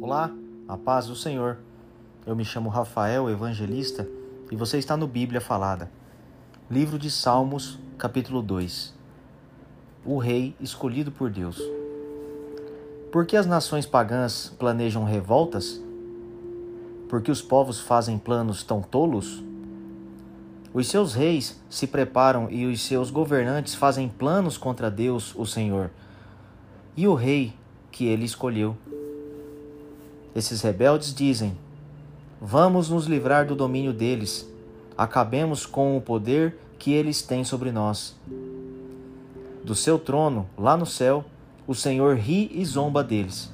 Olá, a paz do Senhor. Eu me chamo Rafael, evangelista, e você está no Bíblia Falada. Livro de Salmos, capítulo 2. O rei escolhido por Deus. Por que as nações pagãs planejam revoltas? Porque os povos fazem planos tão tolos? Os seus reis se preparam e os seus governantes fazem planos contra Deus, o Senhor, e o rei que ele escolheu. Esses rebeldes dizem: Vamos nos livrar do domínio deles, acabemos com o poder que eles têm sobre nós. Do seu trono, lá no céu, o Senhor ri e zomba deles.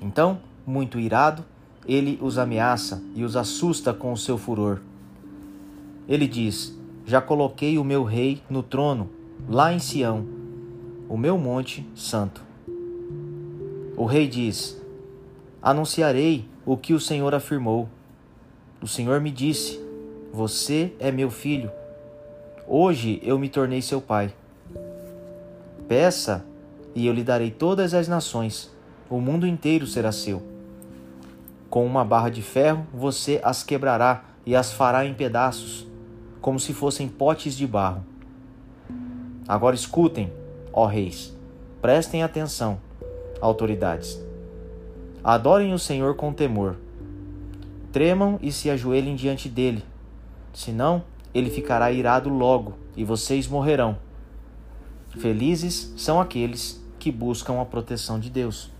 Então, muito irado, ele os ameaça e os assusta com o seu furor. Ele diz: Já coloquei o meu rei no trono, lá em Sião, o meu monte santo. O rei diz: Anunciarei o que o Senhor afirmou. O Senhor me disse: Você é meu filho. Hoje eu me tornei seu pai. Peça, e eu lhe darei todas as nações. O mundo inteiro será seu. Com uma barra de ferro você as quebrará e as fará em pedaços, como se fossem potes de barro. Agora escutem, ó reis, prestem atenção, autoridades Adorem o Senhor com temor. Tremam e se ajoelhem diante dele. Senão, ele ficará irado logo e vocês morrerão. Felizes são aqueles que buscam a proteção de Deus.